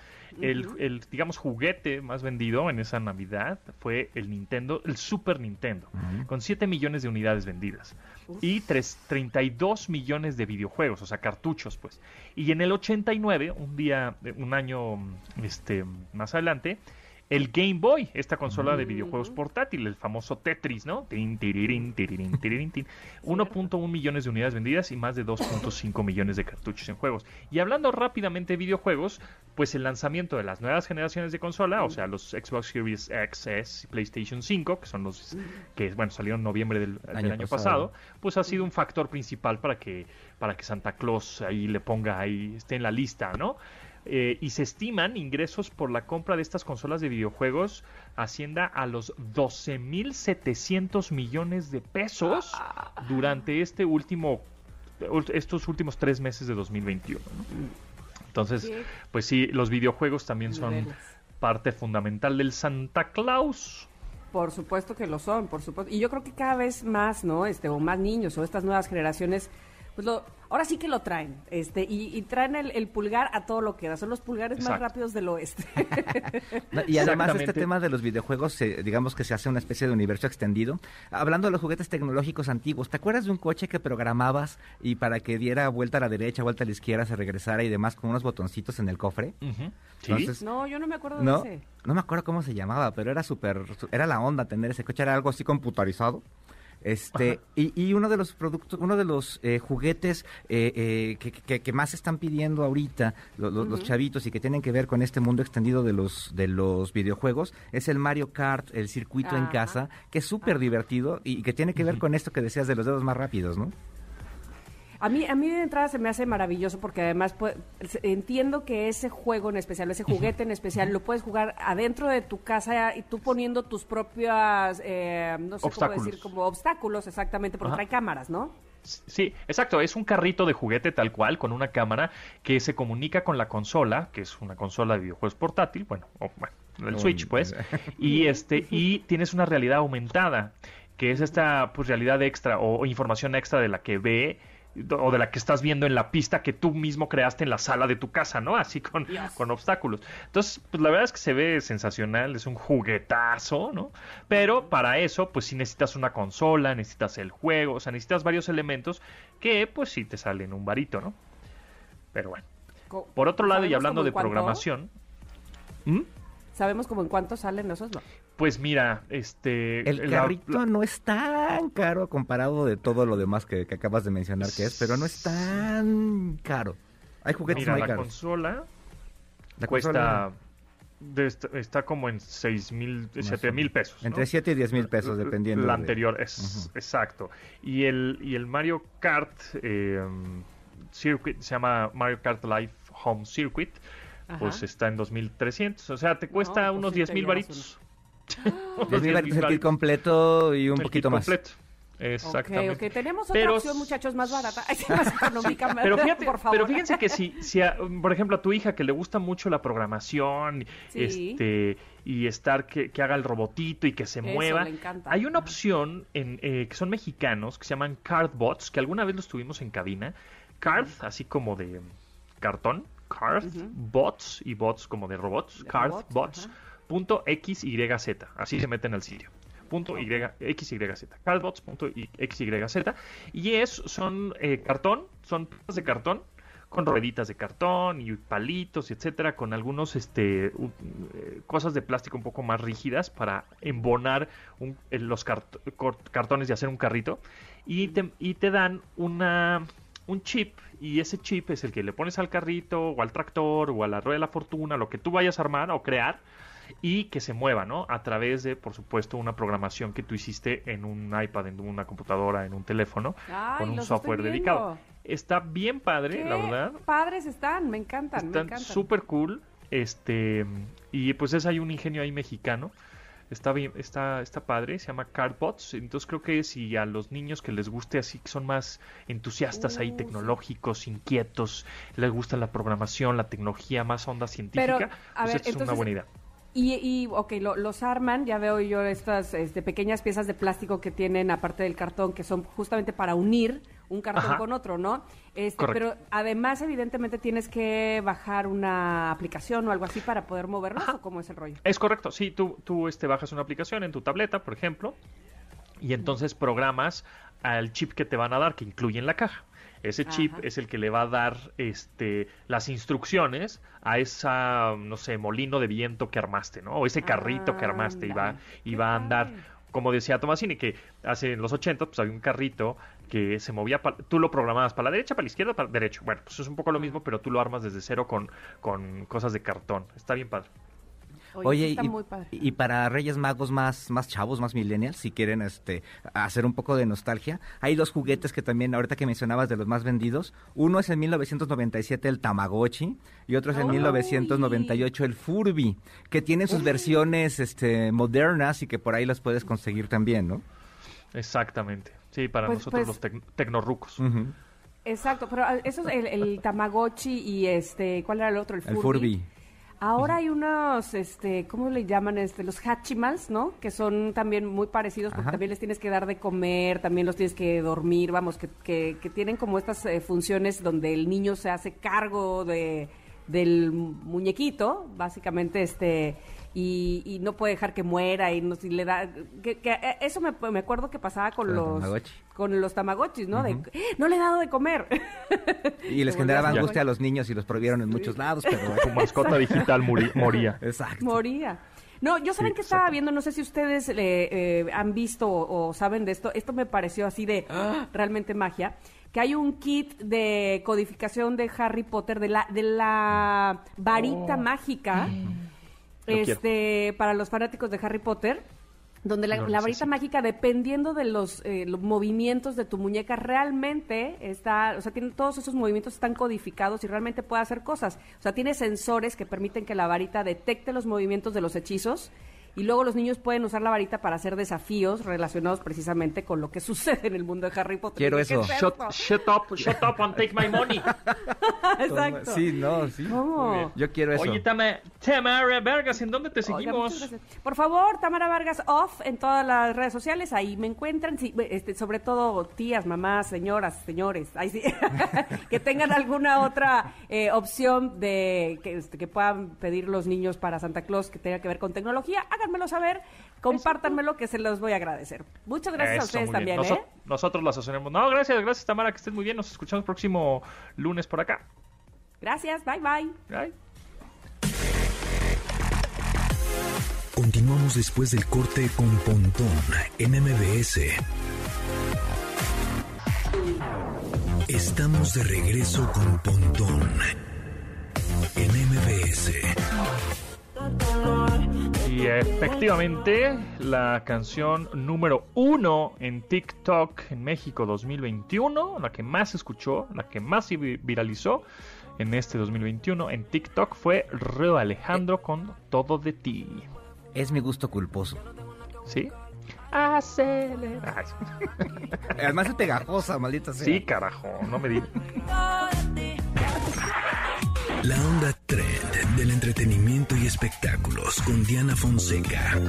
el, digamos, juguete más vendido en esa Navidad fue el Nintendo, el Super Nintendo, con 7 millones de unidades vendidas y 3, 32 millones de videojuegos, o sea, cartuchos, pues. Y en el 89, un día, un año este, más adelante, el Game Boy, esta consola de videojuegos portátil, el famoso Tetris, ¿no? 1.1 millones de unidades vendidas y más de 2.5 millones de cartuchos en juegos. Y hablando rápidamente de videojuegos, pues el lanzamiento de las nuevas generaciones de consola, o sea, los Xbox Series X, S y PlayStation 5, que son los que, bueno, salieron en noviembre del, año, pasado. pues ha sido un factor principal para que, para que Santa Claus ahí le ponga ahí, esté en la lista, ¿no? Eh, y se estiman ingresos por la compra de estas consolas de videojuegos ascienda a los 12.700 millones de pesos durante este último estos últimos tres meses de 2021. Entonces, pues sí, los videojuegos también son parte fundamental del Santa Claus. Por supuesto que lo son, por supuesto. Y yo creo que cada vez más, ¿no? Este, o más niños o estas nuevas generaciones pues lo, ahora sí que lo traen, este, y, traen el, pulgar a todo lo que da, son los pulgares más rápidos del oeste. y además este tema de los videojuegos, digamos que se hace una especie de universo extendido. Hablando de los juguetes tecnológicos antiguos, ¿te acuerdas de un coche que programabas y para que diera vuelta a la derecha, vuelta a la izquierda, se regresara y demás con unos botoncitos en el cofre? no, yo no me acuerdo de ese. No me acuerdo cómo se llamaba, pero era súper, era la onda tener ese coche, era algo así computarizado. Este, y, y, uno de los productos, uno de los eh, juguetes eh, eh, que, más están pidiendo ahorita los chavitos y que tienen que ver con este mundo extendido de los, de los videojuegos es el Mario Kart, el circuito en casa, que es súper divertido y que tiene que ver con esto que decías de los dedos más rápidos, ¿no? A mí, a mí de entrada se me hace maravilloso porque además entiendo que ese juego en especial, ese juguete en especial, lo puedes jugar adentro de tu casa y tú poniendo tus propias, eh, no sé cómo decir, como obstáculos exactamente, porque trae cámaras, ¿no? Sí, exacto. Es un carrito de juguete tal cual, con una cámara que se comunica con la consola, que es una consola de videojuegos portátil, bueno, o, bueno el Switch, pues, y este, y tienes una realidad aumentada, que es esta pues realidad extra o información extra de la que ve o de la que estás viendo en la pista que tú mismo creaste en la sala de tu casa, ¿no? Así con, con obstáculos. Entonces, pues la verdad es que se ve sensacional, es un juguetazo, ¿no? Pero para eso, pues sí necesitas una consola, necesitas el juego, o sea, necesitas varios elementos que, pues sí te salen un varito, ¿no? Pero bueno. Por otro lado, y hablando de programación... ¿Mm? ¿Sabemos como en cuánto salen esos? No. Pues mira, este... El carrito no es tan caro comparado de todo lo demás que, acabas de mencionar que es, pero no es tan caro. Hay juguetes mira, la Consola la cuesta... está, como en 6 mil, 7 mil pesos. Entre 7 y 10 mil pesos, dependiendo. La anterior, es exacto. Y el, y el Mario Kart eh, Circuit se llama Mario Kart Live Home Circuit. Pues está en 2.300. O sea, te cuesta unos 10 mil varitos. el kit completo y un poquito más. Completo. Exactamente. Ok, ok. Tenemos otra opción, muchachos, más barata. más económica, pero, fíjate, por favor. pero fíjense que si, si por ejemplo, a tu hija que le gusta mucho la programación este, y estar que, haga el robotito y que se mueva, hay una opción en, eh, que son mexicanos que se llaman Cardbots, que alguna vez los tuvimos en cabina. Card, así como de cartón, Card, bots y bots como de robots, Card, bots punto XYZ. Así se meten al sitio. Punto y, XYZ. Cardbots.xyz. Y es, son eh, cartón, son piezas de cartón con rueditas de cartón y palitos, etcétera, con algunos este eh, cosas de plástico un poco más rígidas para embonar los cartones y hacer un carrito y te, y te dan una un chip y ese chip es el que le pones al carrito o al tractor o a la rueda de la fortuna, lo que tú vayas a armar o crear y que se mueva, ¿no? A través de, por supuesto, una programación que tú hiciste en un iPad, en una computadora, en un teléfono, con un software dedicado. Está bien padre, la verdad. Padres están, me encantan. Están súper cool. Este, y pues es hay un ingenio ahí mexicano. Está bien, está, está padre, se llama Cardbots. Entonces creo que si a los niños que les guste así, que son más entusiastas ahí, uh, tecnológicos, inquietos, les gusta la programación, la tecnología, más onda científica, pues es una buena idea. Y, y ok, los arman, ya veo yo estas este, pequeñas piezas de plástico que tienen aparte del cartón, que son justamente para unir un cartón con otro, ¿no? Este, pero además, evidentemente, tienes que bajar una aplicación o algo así para poder moverlos, ¿o cómo es el rollo? Es correcto, sí, tú, tú este, bajas una aplicación en tu tableta, por ejemplo, y entonces programas al chip que te van a dar, que incluye en la caja. Ese chip es el que le va a dar este, las instrucciones a esa, no sé, molino de viento que armaste, ¿no? O ese carrito que armaste y va, y va a andar. Como decía Tomasini, que hace en los 80 pues había un carrito que se movía, tú lo programabas para la derecha, para la izquierda, para la derecha. Bueno, pues es un poco lo mismo, pero tú lo armas desde cero con, con cosas de cartón. Está bien padre. Oye, y, para Reyes Magos más, más chavos, más millennials, si quieren este, hacer un poco de nostalgia, hay dos juguetes que también, ahorita que mencionabas de los más vendidos, uno es en 1997 el Tamagotchi y otro es en 1998 el Furby, que tienen sus versiones este, modernas y que por ahí las puedes conseguir también, ¿no? Exactamente, sí, para pues, nosotros pues los tecnorrucos. Exacto, pero ah, eso es el, Tamagotchi y este, ¿cuál era el otro? El Furby. Ahora hay unos, este, ¿cómo le llaman? Este, los hachimals, ¿no? Que son también muy parecidos porque también les tienes que dar de comer, también los tienes que dormir, vamos, que, que, tienen como estas eh, funciones donde el niño se hace cargo de del muñequito, básicamente, este, y, no puede dejar que muera y no si le da que, eh, eso me, me, acuerdo que pasaba con, los con los tamagotchis no de, no le he dado de comer y les generaba angustia a los niños y los prohibieron en muchos lados pero su mascota digital moría. Exacto. Moría. No, yo saben que estaba viendo, no sé si ustedes eh, han visto o, saben de esto, esto me pareció así de ¡ah! realmente magia, que hay un kit de codificación de Harry Potter, de la, de la varita oh. mágica. Mm este, para los fanáticos de Harry Potter, donde la, varita mágica, dependiendo de los, eh, los, movimientos de tu muñeca, realmente está, o sea, tiene, todos esos movimientos están codificados y realmente puede hacer cosas. O sea, tiene sensores que permiten que la varita detecte los movimientos de los hechizos y luego los niños pueden usar la varita para hacer desafíos relacionados precisamente con lo que sucede en el mundo de Harry Potter. Quiero eso. Shut, up, shut up and take my money. Exacto. Sí, no, sí. ¿Cómo? Yo quiero eso. Oye, Tamara Vargas, ¿en dónde te seguimos? Por favor, Tamara Vargas off en todas las redes sociales, ahí me encuentran, sí, este, sobre todo tías, mamás, señoras, señores, ahí sí, que tengan alguna otra eh, opción de que, este, que puedan pedir los niños para Santa Claus que tenga que ver con tecnología háganmelo saber, compártanmelo que se los voy a agradecer. Muchas gracias a ustedes también, ¿eh? Nosotros las asociamos. No, gracias, gracias Tamara, que estés muy bien. Nos escuchamos el próximo lunes por acá. Gracias, bye bye. Bye. Continuamos después del corte con Pontón en MBS. Estamos de regreso con Pontón en MBS. Y efectivamente, la canción número uno en TikTok en México 2021, la que más se escuchó, la que más se viralizó en este 2021 en TikTok fue Reo Alejandro con Todo de ti. Es mi gusto culposo. ¿Sí? Acelera. Además es pegajosa, maldita sea. Sí, carajo, no me digas. La onda trend del entretenimiento y espectáculos con Diana Fonseca.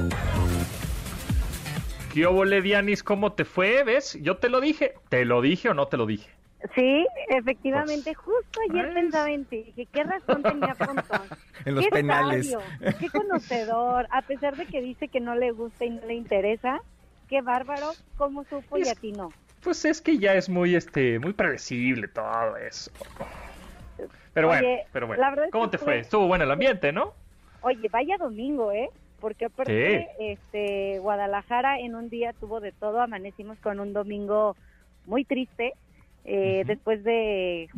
¿Qué obole, Dianis? ¿Cómo te fue? ¿Ves? Yo te lo dije. ¿Te lo dije o no te lo dije? Sí, efectivamente, pues, justo ayer pues. pensaba en ti, dije, ¿qué razón tenía Pontón? en los penales. qué conocedor, a pesar de que dice que no le gusta y no le interesa, qué bárbaro, cómo supo y a ti no. Pues es que ya es muy, este, muy predecible todo eso. Pero bueno, pero bueno. ¿Cómo te fue? Estuvo bueno el ambiente, ¿no? Oye, vaya domingo, ¿eh? Porque aparte, este, Guadalajara en un día tuvo de todo, amanecimos con un domingo muy triste, eh, después de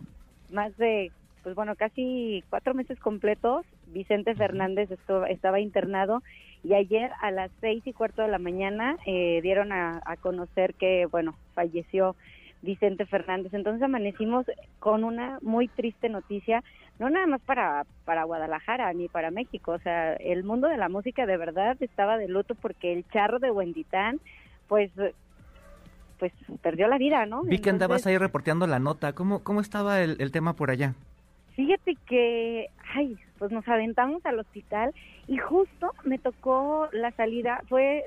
más de, pues bueno, casi cuatro meses completos, Vicente Fernández estaba internado y ayer a las seis y cuarto de la mañana eh, dieron a, a conocer que, bueno, falleció Vicente Fernández. Entonces amanecimos con una muy triste noticia, no nada más para, para Guadalajara ni para México, o sea, el mundo de la música de verdad estaba de luto porque el charro de Wenditán, pues pues perdió la vida, ¿no? Vi que andabas ahí reporteando la nota, ¿cómo, cómo estaba el, el tema por allá? Fíjate que, ay, pues nos aventamos al hospital y justo me tocó la salida, fue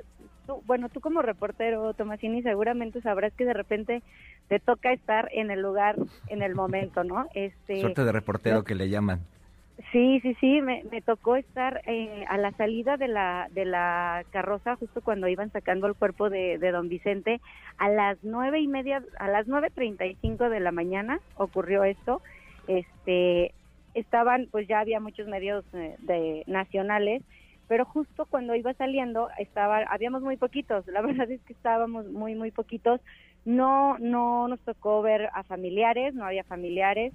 bueno, tú como reportero, Tomasini, seguramente sabrás que de repente te toca estar en el lugar, en el momento, ¿no? Este, Suerte de reportero que le llaman. Sí, sí, sí, me, me tocó estar eh, a la salida de la, de la carroza justo cuando iban sacando el cuerpo de, de don Vicente. A las nueve y media, a las nueve treinta y cinco de la mañana ocurrió esto. Este, estaban, pues ya había muchos medios eh, de nacionales pero justo cuando iba saliendo estaba habíamos muy poquitos la verdad es que estábamos muy muy poquitos. No no nos tocó ver a familiares no había familiares.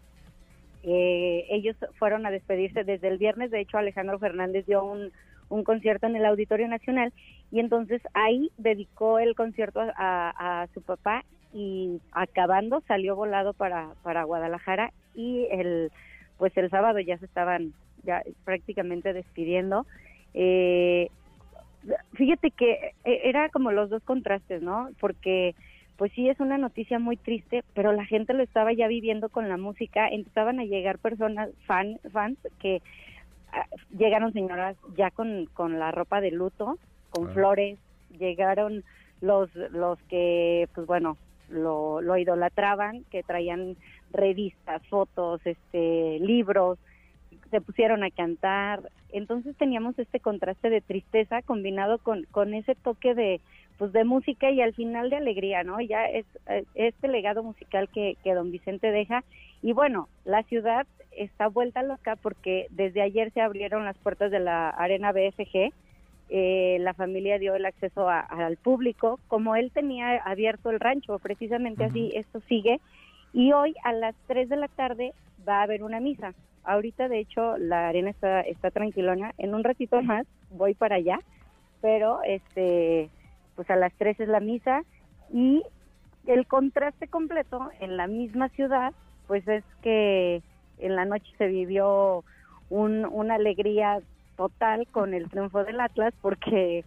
Eh, ellos fueron a despedirse desde el viernes de hecho Alejandro Fernández dio un, un concierto en el Auditorio Nacional y entonces ahí dedicó el concierto a, su papá y acabando salió volado para para Guadalajara y el pues el sábado ya se estaban ya prácticamente despidiendo eh, fíjate que eh, era como los dos contrastes, ¿no? Porque pues sí es una noticia muy triste, pero la gente lo estaba ya viviendo con la música, empezaban a llegar personas, fan, fans, que ah, llegaron señoras ya con, con la ropa de luto, con ah. flores, llegaron los, los que, pues bueno, lo, lo idolatraban, que traían revistas, fotos, este, libros, se pusieron a cantar. Entonces teníamos este contraste de tristeza combinado con, con ese toque de, pues de música y al final de alegría, ¿no? Ya es este legado musical que, que don Vicente deja. Y bueno, la ciudad está vuelta loca porque desde ayer se abrieron las puertas de la Arena BFG. Eh, la familia dio el acceso al público, como él tenía abierto el rancho, precisamente así esto sigue. Y hoy a las 3 de la tarde va a haber una misa. Ahorita, de hecho, la arena está, está tranquilona. En un ratito más voy para allá, pero este, pues a las 3 es la misa y el contraste completo en la misma ciudad, pues es que en la noche se vivió un, una alegría total con el triunfo del Atlas porque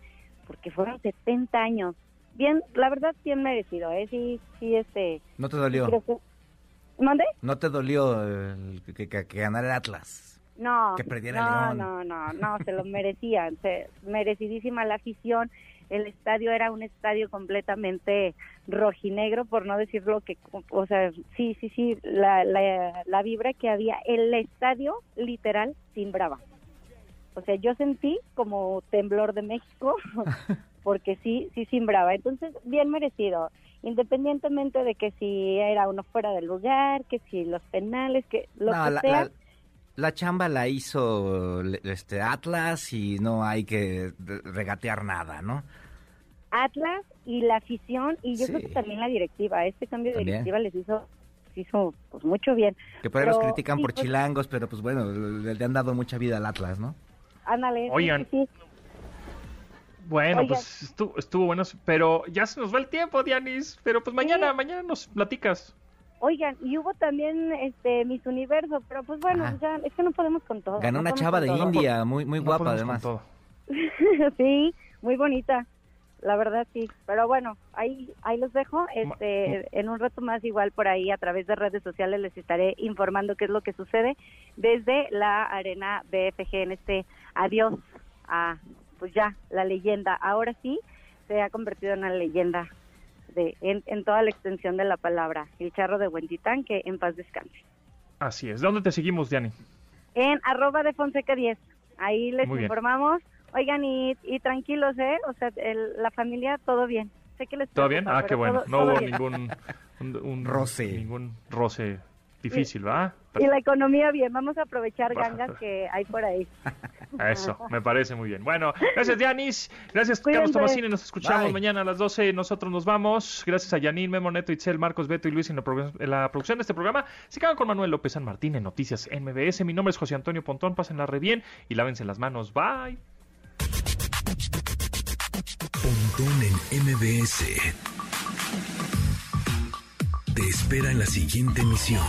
porque fueron 70 años. Bien, la verdad bien merecido, ¿eh? Sí, sí, este... ¿No te dolió? ¿Mande? ¿No te dolió que, que, ganara el Atlas? No, que perdiera no, el no, no, no, se lo merecían, se, merecidísima la afición. El estadio era un estadio completamente rojinegro, por no decirlo que, o sea, sí, sí, sí, la, la, la vibra que había, el estadio literal timbraba. O sea, yo sentí como temblor de México, porque sí, sí simbraba. Entonces, bien merecido independientemente de que si era uno fuera del lugar, que si los penales, que lo que la, sea. La, chamba la hizo este Atlas y no hay que regatear nada, ¿no? Atlas y la afición y yo creo que también la directiva. Este cambio de directiva les hizo hizo pues mucho bien. Que por ahí los critican por pues chilangos, pero pues bueno, le, han dado mucha vida al Atlas, ¿no? Ándale. Oigan, sí, bueno, pues estuvo, estuvo, bueno, pero ya se nos va el tiempo, Dianis. Pero pues mañana, mañana nos platicas. Oigan, y hubo también este Miss Universo, pero pues bueno, ya, es que no podemos con todo. Ganó una chava de India, muy muy guapa además. sí, muy bonita. La verdad sí, pero bueno, ahí ahí los dejo. Este, en un rato más igual por ahí a través de redes sociales les estaré informando qué es lo que sucede desde la Arena BFG en este adiós a pues ya, la leyenda. Ahora sí se ha convertido en una leyenda de, en, toda la extensión de la palabra. El charro de Huentitán, que en paz descanse. Así es. ¿Dónde te seguimos, Diani? En arroba de Fonseca 10. Ahí les informamos. Oigan, y, tranquilos, ¿eh? O sea, la familia, todo bien. Sé que les ¿Todo bien? Ah, qué bueno. no hubo ningún un, roce. Ningún roce difícil, ¿va? Y la economía bien, vamos a aprovechar gangas que hay por ahí. Eso, me parece muy bien. Bueno, gracias Yanis, gracias Carlos Tomasini, nos escuchamos mañana a las 12, nosotros nos vamos. Gracias a Yanin, Memo Neto, Itzel, Marcos, Beto y Luis en la, producción de este programa. Se quedan con Manuel López San Martín en Noticias MBS. Mi nombre es José Antonio Pontón, pásenla re bien y lávense las manos. Bye. Pontón en MBS. Te espera en la siguiente emisión.